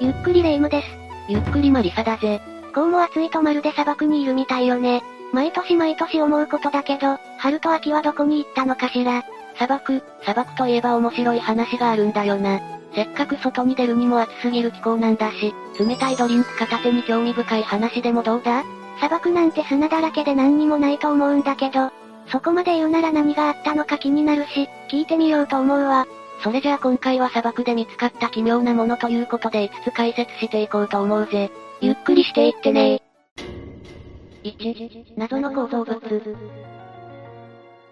ゆっくりレ夢ムです。ゆっくりマリサだぜ。こうも暑いとまるで砂漠にいるみたいよね。毎年毎年思うことだけど、春と秋はどこに行ったのかしら。砂漠、砂漠といえば面白い話があるんだよな。せっかく外に出るにも暑すぎる気候なんだし、冷たいドリンク片手に興味深い話でもどうだ？砂漠なんて砂だらけで何にもないと思うんだけど、そこまで言うなら何があったのか気になるし、聞いてみようと思うわ。それじゃあ今回は砂漠で見つかった奇妙なものということで5つ解説していこうと思うぜ。ゆっくりしていってね1、謎の構造物。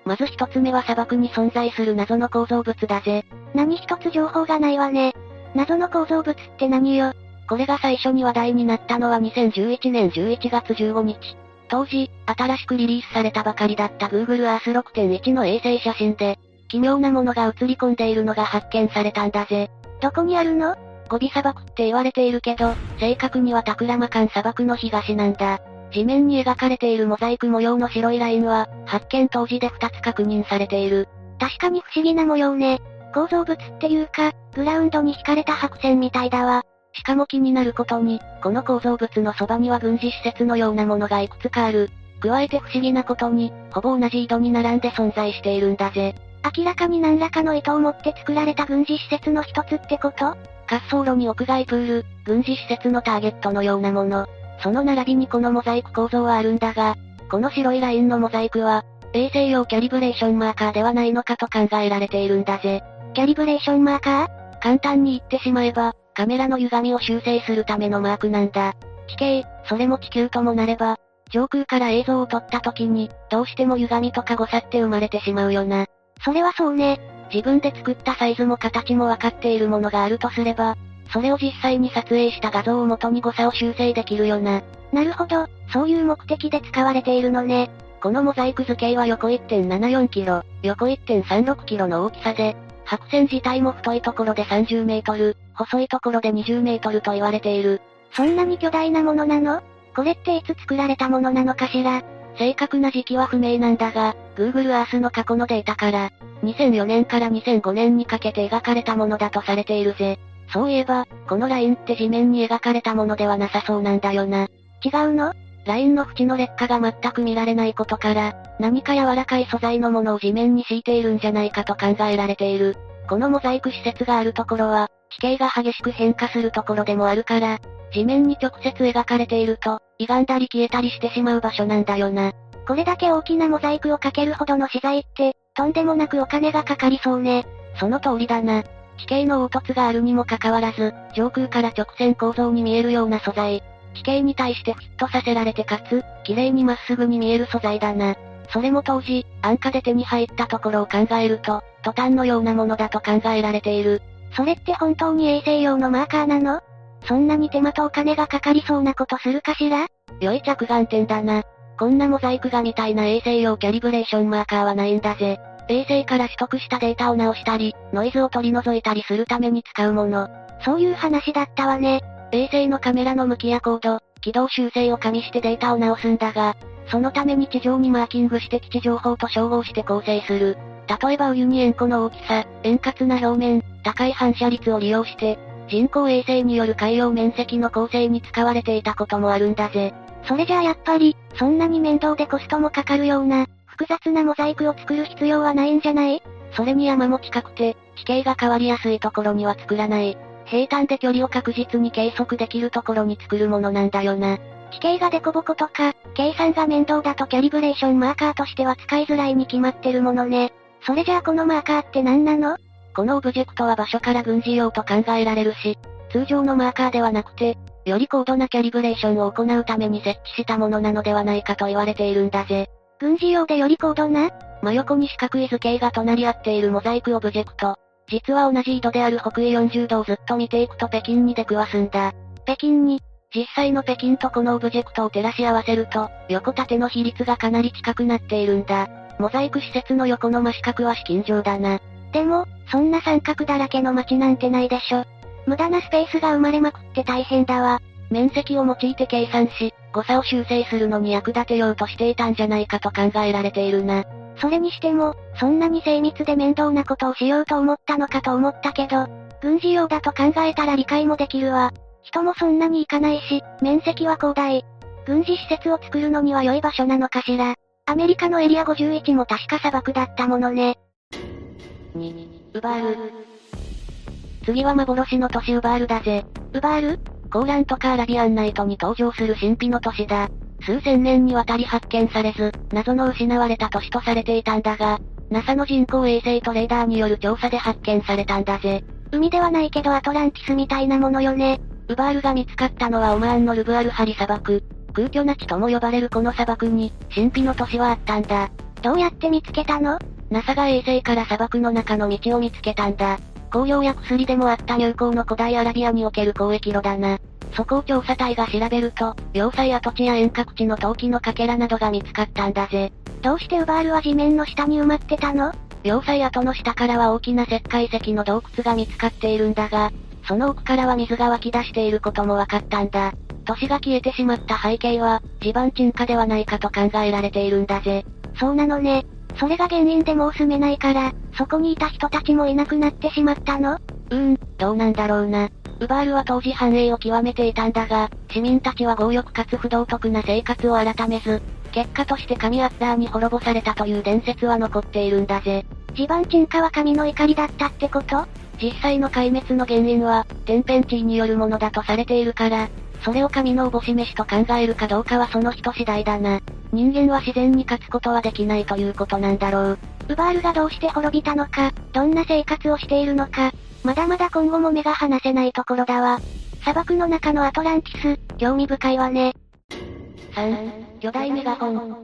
まず一つ目は砂漠に存在する謎の構造物だぜ。何一つ情報がないわね。謎の構造物って何よこれが最初に話題になったのは2011年11月15日。当時、新しくリリースされたばかりだった Google Earth 6.1の衛星写真で、奇妙なものが映り込んでいるのが発見されたんだぜ。どこにあるの？ゴビ砂漠って言われているけど、正確にはタクラマカン砂漠の東なんだ。地面に描かれているモザイク模様の白いラインは、発見当時で2つ確認されている。確かに不思議な模様ね。構造物っていうか、グラウンドに引かれた白線みたいだわ。しかも気になることに、この構造物のそばには軍事施設のようなものがいくつかある。加えて不思議なことに、ほぼ同じ井戸に並んで存在しているんだぜ。明らかに何らかの意図を持って作られた軍事施設の一つってこと？滑走路に屋外プール、軍事施設のターゲットのようなもの。その並びにこのモザイク構造はあるんだが、この白いラインのモザイクは、衛星用キャリブレーションマーカーではないのかと考えられているんだぜ。キャリブレーションマーカー？簡単に言ってしまえば、カメラの歪みを修正するためのマークなんだ。地形、それも地球ともなれば、上空から映像を撮った時に、どうしても歪みとか誤差って生まれてしまうよな。それはそうね。自分で作ったサイズも形もわかっているものがあるとすれば、それを実際に撮影した画像を元に誤差を修正できるよな。なるほど、そういう目的で使われているのね。このモザイク図形は横 1.74km、横 1.36km の大きさで、白線自体も太いところで30メートル、細いところで20メートルと言われている。そんなに巨大なものなの？これっていつ作られたものなのかしら？正確な時期は不明なんだが、Google Earth の過去のデータから、2004年から2005年にかけて描かれたものだとされているぜ。そういえば、このラインって地面に描かれたものではなさそうなんだよな。違うの？ラインの縁の劣化が全く見られないことから、何か柔らかい素材のものを地面に敷いているんじゃないかと考えられている。このモザイク施設があるところは、地形が激しく変化するところでもあるから、地面に直接描かれていると、歪んだり消えたりしてしまう場所なんだよな。これだけ大きなモザイクをかけるほどの資材って、とんでもなくお金がかかりそうね。その通りだな。地形の凹凸があるにもかかわらず、上空から直線構造に見えるような素材。地形に対してフィットさせられてかつ、綺麗にまっすぐに見える素材だな。それも当時、安価で手に入ったところを考えると、トタンのようなものだと考えられている。それって本当に衛星用のマーカーなの？そんなに手間とお金がかかりそうなことするかしら？良い着眼点だな。こんなモザイク画みたいな衛星用キャリブレーションマーカーはないんだぜ。衛星から取得したデータを直したり、ノイズを取り除いたりするために使うもの。そういう話だったわね。衛星のカメラの向きや高度、軌道修正を加味してデータを直すんだが、そのために地上にマーキングして基地情報と照合して構成する。例えばウユニ塩湖の大きさ、円滑な表面、高い反射率を利用して、人工衛星による海洋面積の構成に使われていたこともあるんだぜ。それじゃあやっぱり、そんなに面倒でコストもかかるような、複雑なモザイクを作る必要はないんじゃない？それに山も近くて、地形が変わりやすいところには作らない。平坦で距離を確実に計測できるところに作るものなんだよな。地形がデコボコとか、計算が面倒だとキャリブレーションマーカーとしては使いづらいに決まってるものね。それじゃあこのマーカーって何なの？このオブジェクトは場所から軍事用と考えられるし、通常のマーカーではなくて、より高度なキャリブレーションを行うために設置したものなのではないかと言われているんだぜ。軍事用でより高度な？真横に四角い図形が隣り合っているモザイクオブジェクト。実は同じ緯度である北緯40度をずっと見ていくと北京に出くわすんだ。北京に、実際の北京とこのオブジェクトを照らし合わせると、横縦の比率がかなり近くなっているんだ。モザイク施設の横の真四角は至近状だな。でも、そんな三角だらけの街なんてないでしょ。無駄なスペースが生まれまくって大変だわ。面積を用いて計算し、誤差を修正するのに役立てようとしていたんじゃないかと考えられているな。それにしても、そんなに精密で面倒なことをしようと思ったのかと思ったけど、軍事用だと考えたら理解もできるわ。人もそんなに行かないし、面積は広大。軍事施設を作るのには良い場所なのかしら。アメリカのエリア51も確か砂漠だったものね。ウバール。次は幻の都市ウバールだぜ。ウバールコーランとかアラビアンナイトに登場する神秘の都市だ。数千年にわたり発見されず、謎の失われた都市とされていたんだが、NASA の人工衛星トレーダーによる調査で発見されたんだぜ。海ではないけどアトランティスみたいなものよね。ウバールが見つかったのはオマーンのルブアルハリ砂漠。空虚な地とも呼ばれるこの砂漠に、神秘の都市はあったんだ。どうやって見つけたの？?NASA が衛星から砂漠の中の道を見つけたんだ。工業や薬でもあった入港の古代アラビアにおける交易路だな。そこを調査隊が調べると、要塞跡地や遠隔地の陶器のかけらなどが見つかったんだぜ。どうしてウバールは地面の下に埋まってたの？要塞跡の下からは大きな石灰石の洞窟が見つかっているんだが、その奥からは水が湧き出していることも分かったんだ。都市が消えてしまった背景は、地盤沈下ではないかと考えられているんだぜ。そうなのね。それが原因でもう住めないから、そこにいた人たちもいなくなってしまったの？うーん、どうなんだろうな。ウバールは当時繁栄を極めていたんだが、市民たちは強欲かつ不道徳な生活を改めず、結果として神アッダーに滅ぼされたという伝説は残っているんだぜ。地盤沈下は神の怒りだったってこと？実際の壊滅の原因は、天変地異によるものだとされているから、それを神のおぼし飯と考えるかどうかはその人次第だな。人間は自然に勝つことはできないということなんだろう。ウバールがどうして滅びたのか、どんな生活をしているのか、まだまだ今後も目が離せないところだわ。砂漠の中のアトランティス、興味深いわね。3、巨大メガホン。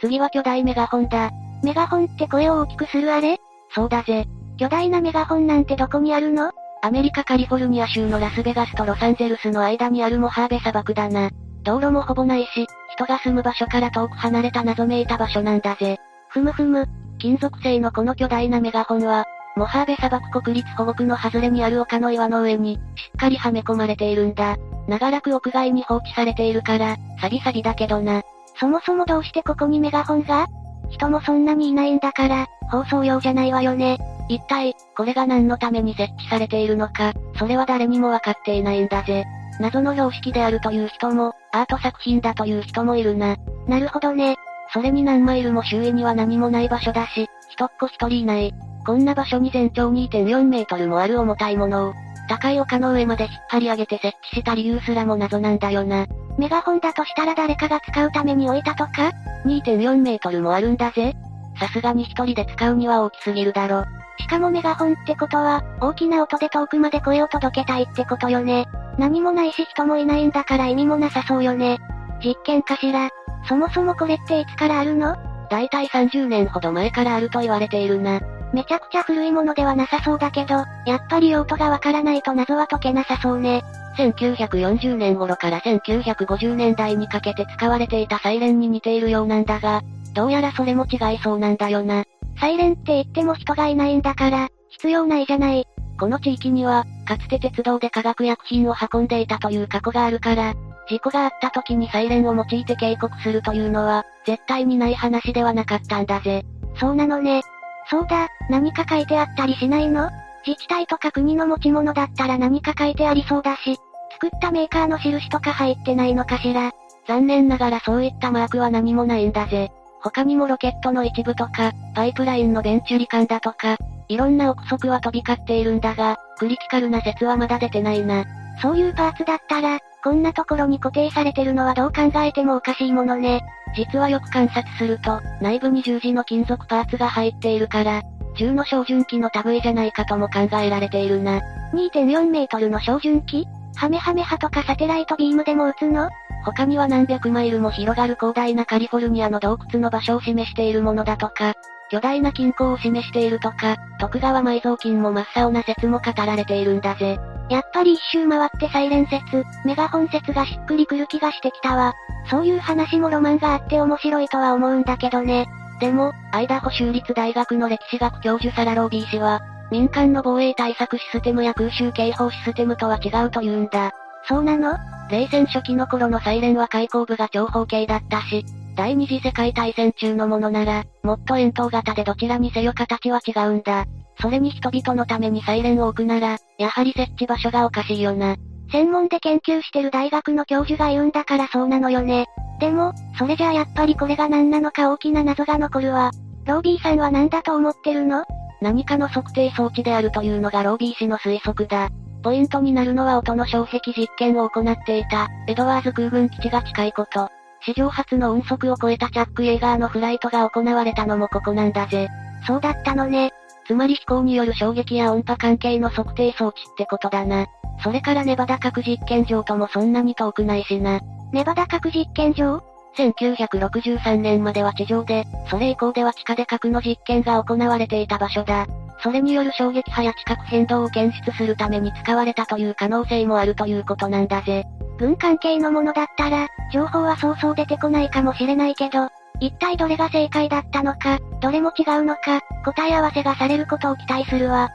次は巨大メガホンだ。メガホンって声を大きくするあれ？そうだぜ。巨大なメガホンなんてどこにあるの？アメリカカリフォルニア州のラスベガスとロサンゼルスの間にあるモハーベ砂漠だな。道路もほぼないし、人が住む場所から遠く離れた謎めいた場所なんだぜ。ふむふむ。金属製のこの巨大なメガホンは、モハーベ砂漠国立保護区の外れにある丘の岩の上に、しっかりはめ込まれているんだ。長らく屋外に放置されているから、サビサビだけどな。そもそもどうしてここにメガホンが？人もそんなにいないんだから、放送用じゃないわよね。一体、これが何のために設置されているのか、それは誰にもわかっていないんだぜ。謎の標識であるという人も、アート作品だという人もいるな。なるほどね。それに何マイルも周囲には何もない場所だし、人っ子一人いない。こんな場所に全長2.4メートルもある重たいものを、高い丘の上まで引っ張り上げて設置した理由すらも謎なんだよな。メガホンだとしたら誰かが使うために置いたとか ?2.4 メートルもあるんだぜ。さすがに一人で使うには大きすぎるだろ。しかもメガホンってことは、大きな音で遠くまで声を届けたいってことよね。何もないし人もいないんだから意味もなさそうよね。実験かしら。そもそもこれっていつからあるの？だいたい30年ほど前からあると言われているな。めちゃくちゃ古いものではなさそうだけど、やっぱり用途がわからないと謎は解けなさそうね。1940年頃から1950年代にかけて使われていたサイレンに似ているようなんだが、どうやらそれも違いそうなんだよな。サイレンって言っても人がいないんだから、必要ないじゃない。この地域には、かつて鉄道で化学薬品を運んでいたという過去があるから、事故があった時にサイレンを用いて警告するというのは、絶対にない話ではなかったんだぜ。そうなのね。そうだ、何か書いてあったりしないの？自治体とか国の持ち物だったら何か書いてありそうだし、作ったメーカーの印とか入ってないのかしら。残念ながらそういったマークは何もないんだぜ。他にもロケットの一部とか、パイプラインのベンチュリ管だとか、いろんな憶測は飛び交っているんだが、クリティカルな説はまだ出てないな。そういうパーツだったら、こんなところに固定されてるのはどう考えてもおかしいものね。実はよく観察すると、内部に十字の金属パーツが入っているから、銃の照準器の類じゃないかとも考えられているな。2.4メートルの照準器？ハメハメ波とかサテライトビームでも撃つの？他には何百マイルも広がる広大なカリフォルニアの洞窟の場所を示しているものだとか、巨大な金庫を示しているとか、徳川埋蔵金も真っ青な説も語られているんだぜ。やっぱり一周回ってサイレン説、メガホン説がしっくりくる気がしてきたわ。そういう話もロマンがあって面白いとは思うんだけどね。でも、アイダホ州立大学の歴史学教授サラ・ロービー氏は、民間の防衛対策システムや空襲警報システムとは違うと言うんだ。そうなの？冷戦初期の頃のサイレンは開口部が長方形だったし、第二次世界大戦中のものなら、もっと円筒型でどちらにせよ形は違うんだ。それに人々のためにサイレンを置くなら、やはり設置場所がおかしいよな。専門で研究してる大学の教授が言うんだからそうなのよね。でも、それじゃあやっぱりこれが何なのか大きな謎が残るわ。ロービーさんは何だと思ってるの？何かの測定装置であるというのがロービー氏の推測だ。ポイントになるのは音の障壁実験を行っていた、エドワーズ空軍基地が近いこと。史上初の音速を超えたチャック・イェーガーのフライトが行われたのもここなんだぜ。そうだったのね。つまり飛行による衝撃や音波関係の測定装置ってことだな。それからネバダ核実験場ともそんなに遠くないしな。ネバダ核実験場？1963年までは地上で、それ以降では地下で核の実験が行われていた場所だ。それによる衝撃波や地殻変動を検出するために使われたという可能性もあるということなんだぜ。軍関係のものだったら、情報はそうそう出てこないかもしれないけど、一体どれが正解だったのか、どれも違うのか、答え合わせがされることを期待するわ。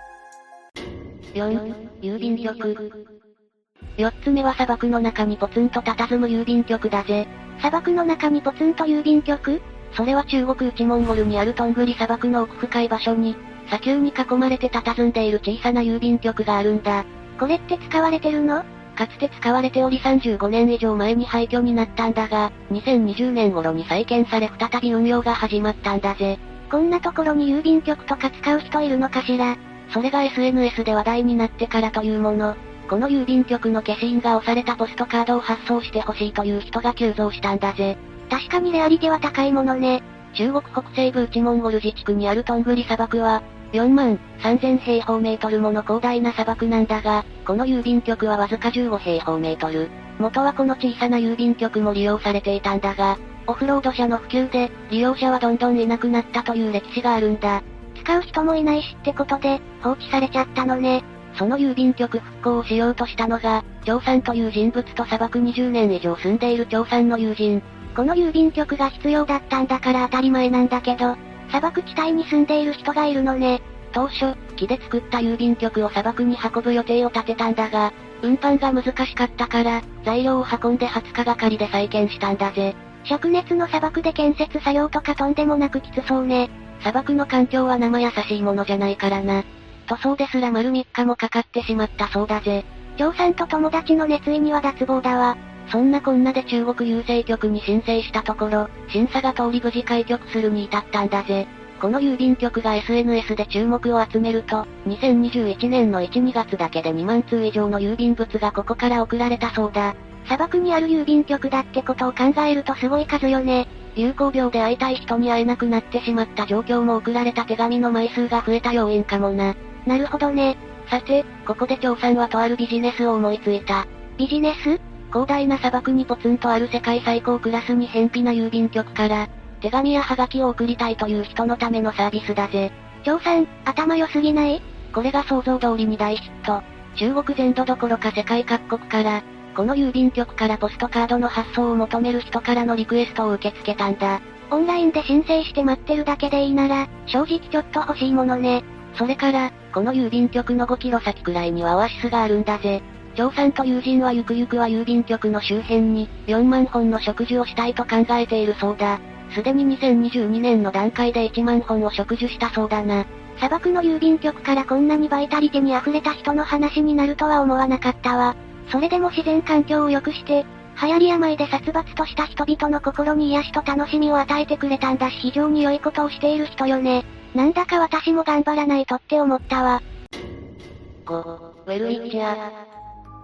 4、郵便局。四つ目は砂漠の中にポツンと佇む郵便局だぜ。砂漠の中にポツンと郵便局？それは中国内モンゴルにあるトングリ砂漠の奥深い場所に、砂丘に囲まれて佇んでいる小さな郵便局があるんだ。これって使われてるの？かつて使われており35年以上前に廃墟になったんだが、2020年頃に再建され再び運用が始まったんだぜ。こんなところに郵便局とか使う人いるのかしら？それが SNS で話題になってからというもの。この郵便局の消印が押されたポストカードを発送してほしいという人が急増したんだぜ。確かにレアリティは高いものね。中国北西部内モンゴル自治区にあるトングリ砂漠は、4万3000平方メートルもの広大な砂漠なんだが、この郵便局はわずか15平方メートル。元はこの小さな郵便局も利用されていたんだが、オフロード車の普及で、利用者はどんどんいなくなったという歴史があるんだ。使う人もいないしってことで、放置されちゃったのね。その郵便局復興をしようとしたのが、張さんという人物と砂漠20年以上住んでいる張さんの友人。この郵便局が必要だったんだから当たり前なんだけど、砂漠地帯に住んでいる人がいるのね。当初、木で作った郵便局を砂漠に運ぶ予定を立てたんだが、運搬が難しかったから、材料を運んで20日がかりで再建したんだぜ。灼熱の砂漠で建設作業とかとんでもなくきつそうね。砂漠の環境は生優しいものじゃないからな。塗装ですら丸3日もかかってしまったそうだぜ。張さんと友達の熱意には脱帽だわ。そんなこんなで中国郵政局に申請したところ、審査が通り無事開局するに至ったんだぜ。この郵便局が SNS で注目を集めると、2021年の1、2月だけで2万通以上の郵便物がここから送られたそうだ。砂漠にある郵便局だってことを考えるとすごい数よね。流行病で会いたい人に会えなくなってしまった状況も送られた手紙の枚数が増えた要因かもな。なるほどね。さて、ここで張さんはとあるビジネスを思いついた。ビジネス？広大な砂漠にポツンとある世界最高クラスに偏僻な郵便局から、手紙やハガキを送りたいという人のためのサービスだぜ。張さん、頭良すぎない？これが想像通りに大ヒット。中国全土どころか世界各国から、この郵便局からポストカードの発送を求める人からのリクエストを受け付けたんだ。オンラインで申請して待ってるだけでいいなら、正直ちょっと欲しいものね。それから、この郵便局の5キロ先くらいにはオアシスがあるんだぜ。張さんと友人はゆくゆくは郵便局の周辺に、4万本の植樹をしたいと考えているそうだ。すでに2022年の段階で1万本を植樹したそうだな。砂漠の郵便局からこんなにバイタリティに溢れた人の話になるとは思わなかったわ。それでも自然環境を良くして、流行り病で殺伐とした人々の心に癒しと楽しみを与えてくれたんだし非常に良いことをしている人よね。なんだか私も頑張らないとって思ったわ。5、ウェルウィッチャー。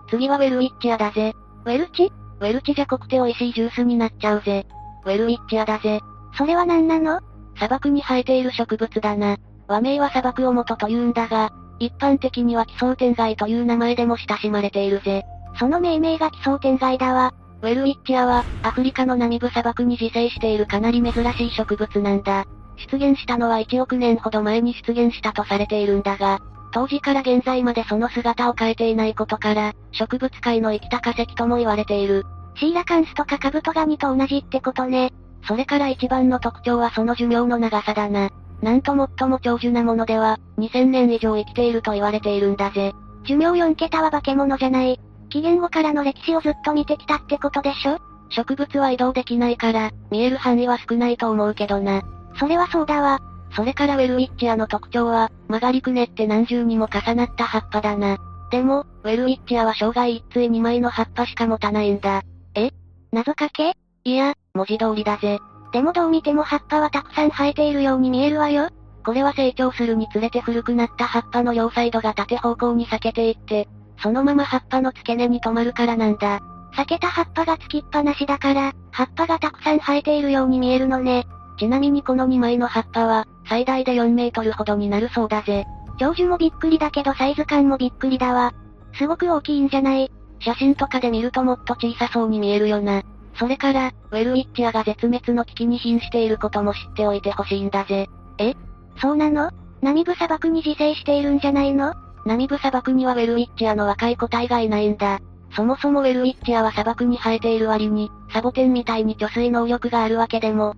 次はウェルウィッチャーだぜ。ウェルチ？ウェルチじゃ濃くて美味しいジュースになっちゃうぜ。ウェルウィッチャーだぜ。それは何なの？砂漠に生えている植物だな。和名は砂漠を元と言うんだが、一般的には奇想天外という名前でも親しまれているぜ。その命名が奇想天外だわ。ウェルウィッチアは、アフリカのナミブ砂漠に自生しているかなり珍しい植物なんだ。出現したのは1億年ほど前に出現したとされているんだが、当時から現在までその姿を変えていないことから、植物界の生きた化石とも言われている。シーラカンスとかカブトガニと同じってことね。それから一番の特徴はその寿命の長さだな。なんと最も長寿なものでは、2000年以上生きていると言われているんだぜ。寿命4桁は化け物じゃない。紀元後からの歴史をずっと見てきたってことでしょ植物は移動できないから、見える範囲は少ないと思うけどな。それはそうだわ。それからウェルウィッチアの特徴は、曲がりくねって何重にも重なった葉っぱだな。でも、ウェルウィッチアは生涯一対2枚の葉っぱしか持たないんだ。え？謎かけ？いや、文字通りだぜ。でもどう見ても葉っぱはたくさん生えているように見えるわよ。これは成長するにつれて古くなった葉っぱの両サイドが縦方向に裂けていって、そのまま葉っぱの付け根に止まるからなんだ。裂けた葉っぱがつきっぱなしだから、葉っぱがたくさん生えているように見えるのね。ちなみにこの2枚の葉っぱは、最大で4メートルほどになるそうだぜ。長寿もびっくりだけどサイズ感もびっくりだわ。すごく大きいんじゃない？写真とかで見るともっと小さそうに見えるよな。それから、ウェルウィッチアが絶滅の危機に瀕していることも知っておいてほしいんだぜ。え？そうなの？ナミブ砂漠に自生しているんじゃないの？ナミブ砂漠にはウェルウィッチアの若い個体がいないんだ。そもそもウェルウィッチアは砂漠に生えている割に、サボテンみたいに貯水能力があるわけでも、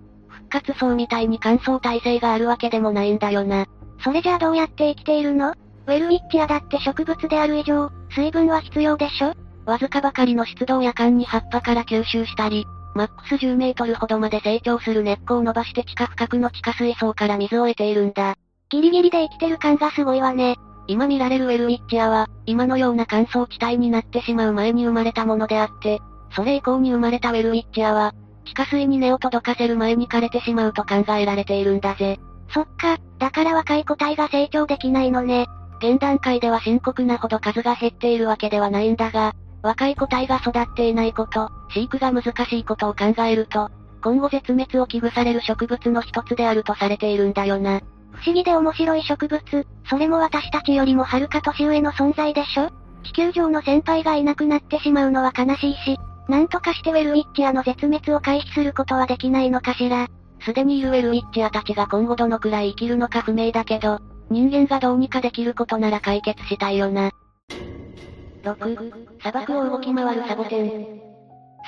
活層みたいに乾燥耐性があるわけでもないんだよな。それじゃあどうやって生きているの？ウェルウィッチアだって植物である以上、水分は必要でしょ？わずかばかりの湿度を夜間に葉っぱから吸収したり、マックス10メートルほどまで成長する根っこを伸ばして地下深くの地下水槽から水を得ているんだ。ギリギリで生きてる感がすごいわね。今見られるウェルウィッチアは、今のような乾燥地帯になってしまう前に生まれたものであって、それ以降に生まれたウェルウィッチアは、地下水に根を届かせる前に枯れてしまうと考えられているんだぜ。そっか、だから若い個体が成長できないのね。現段階では深刻なほど数が減っているわけではないんだが、若い個体が育っていないこと、飼育が難しいことを考えると、今後絶滅を危惧される植物の一つであるとされているんだよな。不思議で面白い植物、それも私たちよりもはるか年上の存在でしょ？地球上の先輩がいなくなってしまうのは悲しいし、なんとかしてウェルウィッチアの絶滅を回避することはできないのかしら。すでにいるウェルウィッチアたちが今後どのくらい生きるのか不明だけど、人間がどうにかできることなら解決したいよな。6、砂漠を動き回るサボテン。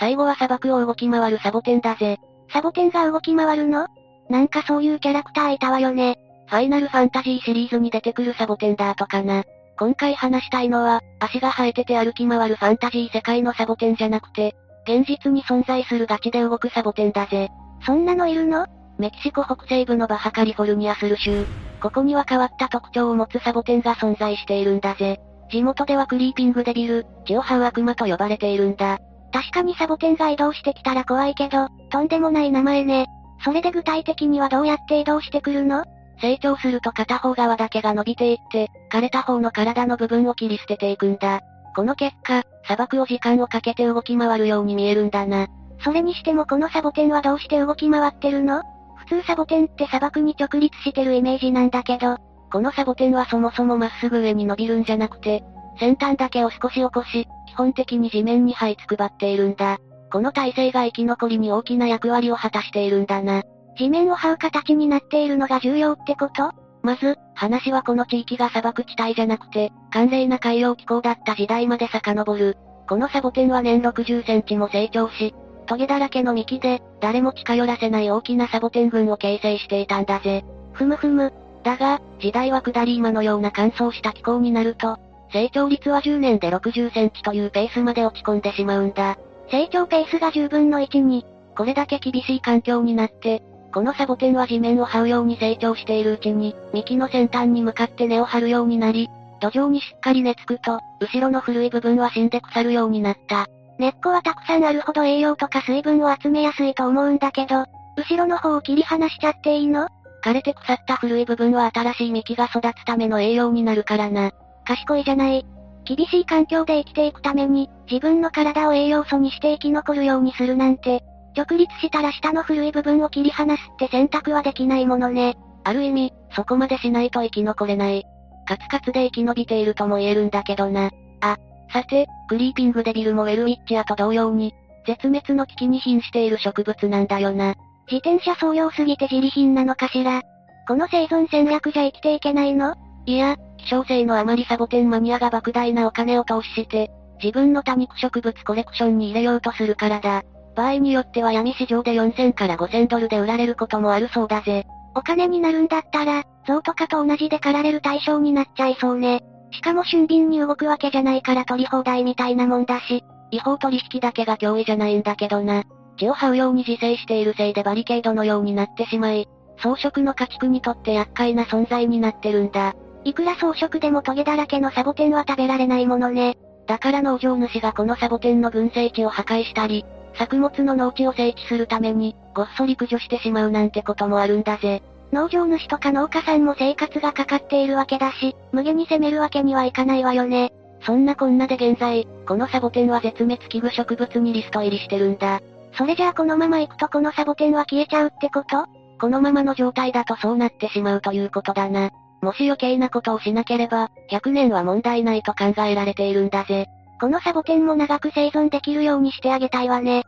最後は砂漠を動き回るサボテンだぜ。サボテンが動き回るの？なんかそういうキャラクターいたわよね。ファイナルファンタジーシリーズに出てくるサボテンだとかな。今回話したいのは、足が生えてて歩き回るファンタジー世界のサボテンじゃなくて、現実に存在するガチで動くサボテンだぜ。そんなのいるの？メキシコ北西部のバハカリフォルニアスル州。ここには変わった特徴を持つサボテンが存在しているんだぜ。地元ではクリーピングデビル、血を這う悪魔と呼ばれているんだ。確かにサボテンが移動してきたら怖いけど、とんでもない名前ね。それで具体的にはどうやって移動してくるの成長すると片方側だけが伸びていって、枯れた方の体の部分を切り捨てていくんだ。この結果、砂漠を時間をかけて動き回るように見えるんだな。それにしてもこのサボテンはどうして動き回ってるの？普通サボテンって砂漠に直立してるイメージなんだけど、このサボテンはそもそもまっすぐ上に伸びるんじゃなくて、先端だけを少し起こし、基本的に地面に這いつくばっているんだ。この体勢が生き残りに大きな役割を果たしているんだな。地面を這う形になっているのが重要ってこと？まず、話はこの地域が砂漠地帯じゃなくて、寒冷な海洋気候だった時代まで遡る。このサボテンは年60センチも成長し、トゲだらけの幹で、誰も近寄らせない大きなサボテン群を形成していたんだぜ。ふむふむ。だが、時代は下り今のような乾燥した気候になると、成長率は10年で60センチというペースまで落ち込んでしまうんだ。成長ペースが10分の1に、これだけ厳しい環境になって、このサボテンは地面を這うように成長しているうちに、幹の先端に向かって根を張るようになり、土壌にしっかり根付くと、後ろの古い部分は死んで腐るようになった。根っこはたくさんあるほど栄養とか水分を集めやすいと思うんだけど、後ろの方を切り離しちゃっていいの？枯れて腐った古い部分は新しい幹が育つための栄養になるからな。賢いじゃない。厳しい環境で生きていくために、自分の体を栄養素にして生き残るようにするなんて、直立したら下の古い部分を切り離すって選択はできないものね。ある意味、そこまでしないと生き残れない。カツカツで生き延びているとも言えるんだけどな。あ、さて、クリーピングデビルもウェルウィッチアと同様に、絶滅の危機に瀕している植物なんだよな。自転車創用すぎて自利品なのかしら。この生存戦略じゃ生きていけないの？いや、希少性のあまりサボテンマニアが莫大なお金を投資して、自分の多肉植物コレクションに入れようとするからだ。場合によっては闇市場で4000から5000ドルで売られることもあるそうだぜ。お金になるんだったら、象とかと同じで狩られる対象になっちゃいそうね。しかも俊敏に動くわけじゃないから取り放題みたいなもんだし、違法取引だけが脅威じゃないんだけどな。血を這うように自生しているせいでバリケードのようになってしまい、装飾の家畜にとって厄介な存在になってるんだ。いくら装飾でもトゲだらけのサボテンは食べられないものね。だから農場主がこのサボテンの群生地を破壊したり、作物の農地を整地するために、ごっそり駆除してしまうなんてこともあるんだぜ。農場主とか農家さんも生活がかかっているわけだし、無限に攻めるわけにはいかないわよね。そんなこんなで現在、このサボテンは絶滅危惧植物にリスト入りしてるんだ。それじゃあこのまま行くとこのサボテンは消えちゃうってこと？このままの状態だとそうなってしまうということだな。もし余計なことをしなければ、100年は問題ないと考えられているんだぜ。このサボテンも長く生存できるようにしてあげたいわね。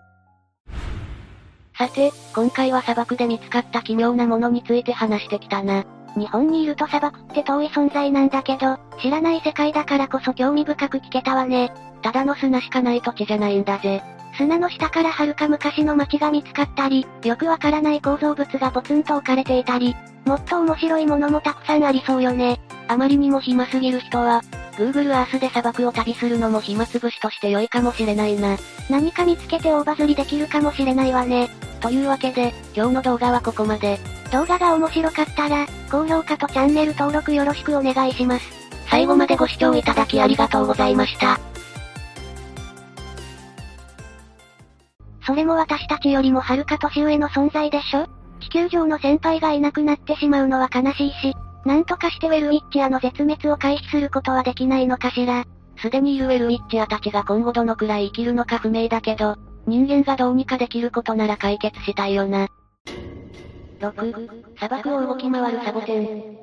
さて、今回は砂漠で見つかった奇妙なものについて話してきたな。日本にいると砂漠って遠い存在なんだけど、知らない世界だからこそ興味深く聞けたわね。ただの砂しかない土地じゃないんだぜ。砂の下から遥か昔の街が見つかったり、よくわからない構造物がポツンと置かれていたり、もっと面白いものもたくさんありそうよね。あまりにも暇すぎる人は、Google Earth で砂漠を旅するのも暇つぶしとして良いかもしれないな。何か見つけて大バズりできるかもしれないわね。というわけで、今日の動画はここまで。動画が面白かったら、高評価とチャンネル登録よろしくお願いします。最後までご視聴いただきありがとうございました。れも私たちよりもはるか年上の存在でしょ？地球上の先輩がいなくなってしまうのは悲しいし、なんとかしてウェルウィッチアの絶滅を回避することはできないのかしら。すでにいるウェルウィッチアたちが今後どのくらい生きるのか不明だけど、人間がどうにかできることなら解決したいよな。6、砂漠を動き回るサボテン。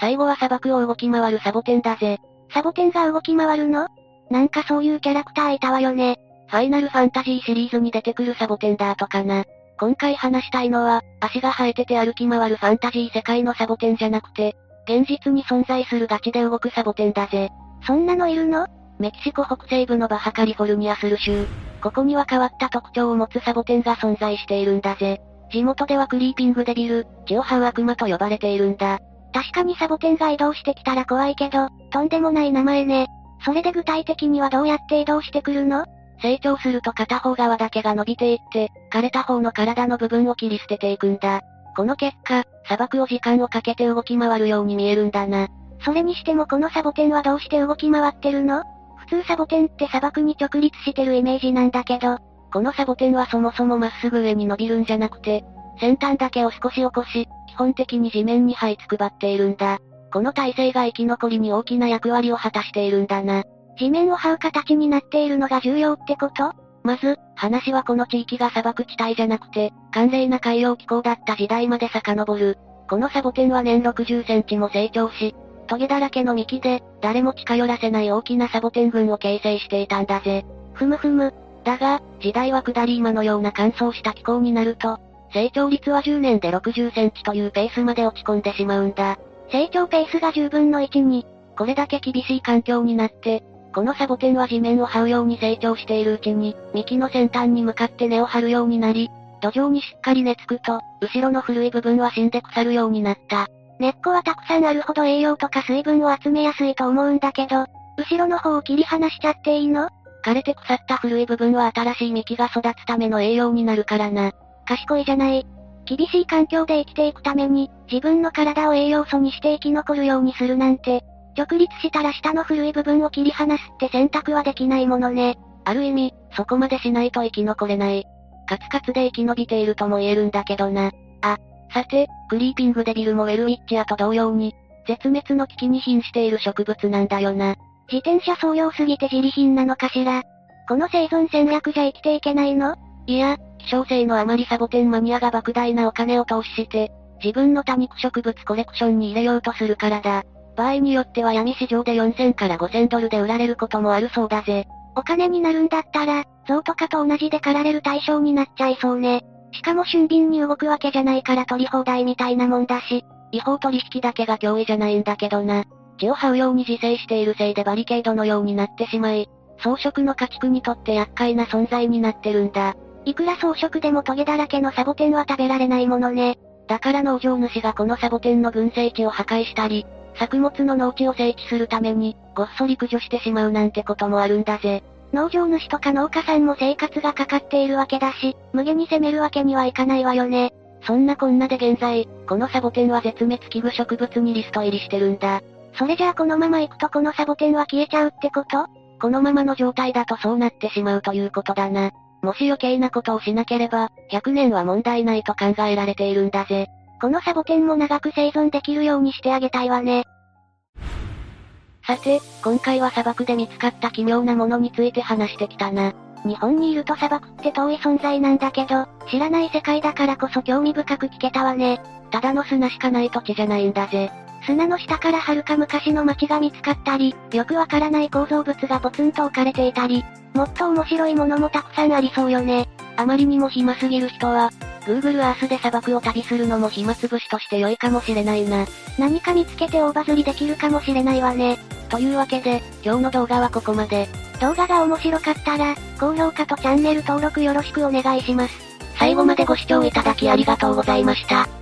最後は砂漠を動き回るサボテンだぜ。サボテンが動き回るの？なんかそういうキャラクターいたわよね。ファイナルファンタジーシリーズに出てくるサボテンダーとかな。今回話したいのは、足が生えてて歩き回るファンタジー世界のサボテンじゃなくて、現実に存在するガチで動くサボテンだぜ。そんなのいるの？メキシコ北西部のバハカリフォルニアスル州。ここには変わった特徴を持つサボテンが存在しているんだぜ。地元ではクリーピングデビル、血を這う悪魔と呼ばれているんだ。確かにサボテンが移動してきたら怖いけど、とんでもない名前ね。それで具体的にはどうやって移動してくるの？成長すると片方側だけが伸びていって、枯れた方の体の部分を切り捨てていくんだ。この結果、砂漠を時間をかけて動き回るように見えるんだな。それにしてもこのサボテンはどうして動き回ってるの？普通サボテンって砂漠に直立してるイメージなんだけど、このサボテンはそもそもまっすぐ上に伸びるんじゃなくて、先端だけを少し起こし、基本的に地面に這いつくばっているんだ。この体勢が生き残りに大きな役割を果たしているんだな。地面を這う形になっているのが重要ってこと？まず、話はこの地域が砂漠地帯じゃなくて、寒冷な海洋気候だった時代まで遡る。このサボテンは年60センチも成長し、トゲだらけの幹で、誰も近寄らせない大きなサボテン群を形成していたんだぜ。ふむふむ。だが、時代は下り今のような乾燥した気候になると、成長率は10年で60センチというペースまで落ち込んでしまうんだ。成長ペースが10分の1に。これだけ厳しい環境になって、このサボテンは地面を這うように成長しているうちに、幹の先端に向かって根を張るようになり、土壌にしっかり根付くと、後ろの古い部分は死んで腐るようになった。根っこはたくさんあるほど栄養とか水分を集めやすいと思うんだけど、後ろの方を切り離しちゃっていいの？枯れて腐った古い部分は新しい幹が育つための栄養になるからな。賢いじゃない。厳しい環境で生きていくために、自分の体を栄養素にして生き残るようにするなんて、直立したら下の古い部分を切り離すって選択はできないものね。ある意味、そこまでしないと生き残れない。カツカツで生き延びているとも言えるんだけどな。あ、さて、クリーピングデビルもウェルウィッチアと同様に、絶滅の危機に瀕している植物なんだよな。自転車創用すぎて自利品なのかしら。この生存戦略じゃ生きていけないの？いや、希少性のあまりサボテンマニアが莫大なお金を投資して、自分の多肉植物コレクションに入れようとするからだ。場合によっては闇市場で4000から5000ドルで売られることもあるそうだぜ。お金になるんだったら、象とかと同じで狩られる対象になっちゃいそうね。しかも俊敏に動くわけじゃないから取り放題みたいなもんだし。違法取引だけが脅威じゃないんだけどな。血を這うように自生しているせいでバリケードのようになってしまい、装飾の家畜にとって厄介な存在になってるんだ。いくら装飾でもトゲだらけのサボテンは食べられないものね。だから農場主がこのサボテンの群生地を破壊したり、作物の農地を整地するために、ごっそり駆除してしまうなんてこともあるんだぜ。農場主とか農家さんも生活がかかっているわけだし、無限に攻めるわけにはいかないわよね。そんなこんなで現在、このサボテンは絶滅危惧植物にリスト入りしてるんだ。それじゃあこのまま行くとこのサボテンは消えちゃうってこと？このままの状態だとそうなってしまうということだな。もし余計なことをしなければ、100年は問題ないと考えられているんだぜ。このサボテンも長く生存できるようにしてあげたいわね。さて、今回は砂漠で見つかった奇妙なものについて話してきたな。日本にいると砂漠って遠い存在なんだけど、知らない世界だからこそ興味深く聞けたわね。ただの砂しかない土地じゃないんだぜ。砂の下から遥か昔の街が見つかったり、よくわからない構造物がポツンと置かれていたり、もっと面白いものもたくさんありそうよね。あまりにも暇すぎる人は、Google Earth で砂漠を旅するのも暇つぶしとして良いかもしれないな。何か見つけて大バズりできるかもしれないわね。というわけで、今日の動画はここまで。動画が面白かったら、高評価とチャンネル登録よろしくお願いします。最後までご視聴いただきありがとうございました。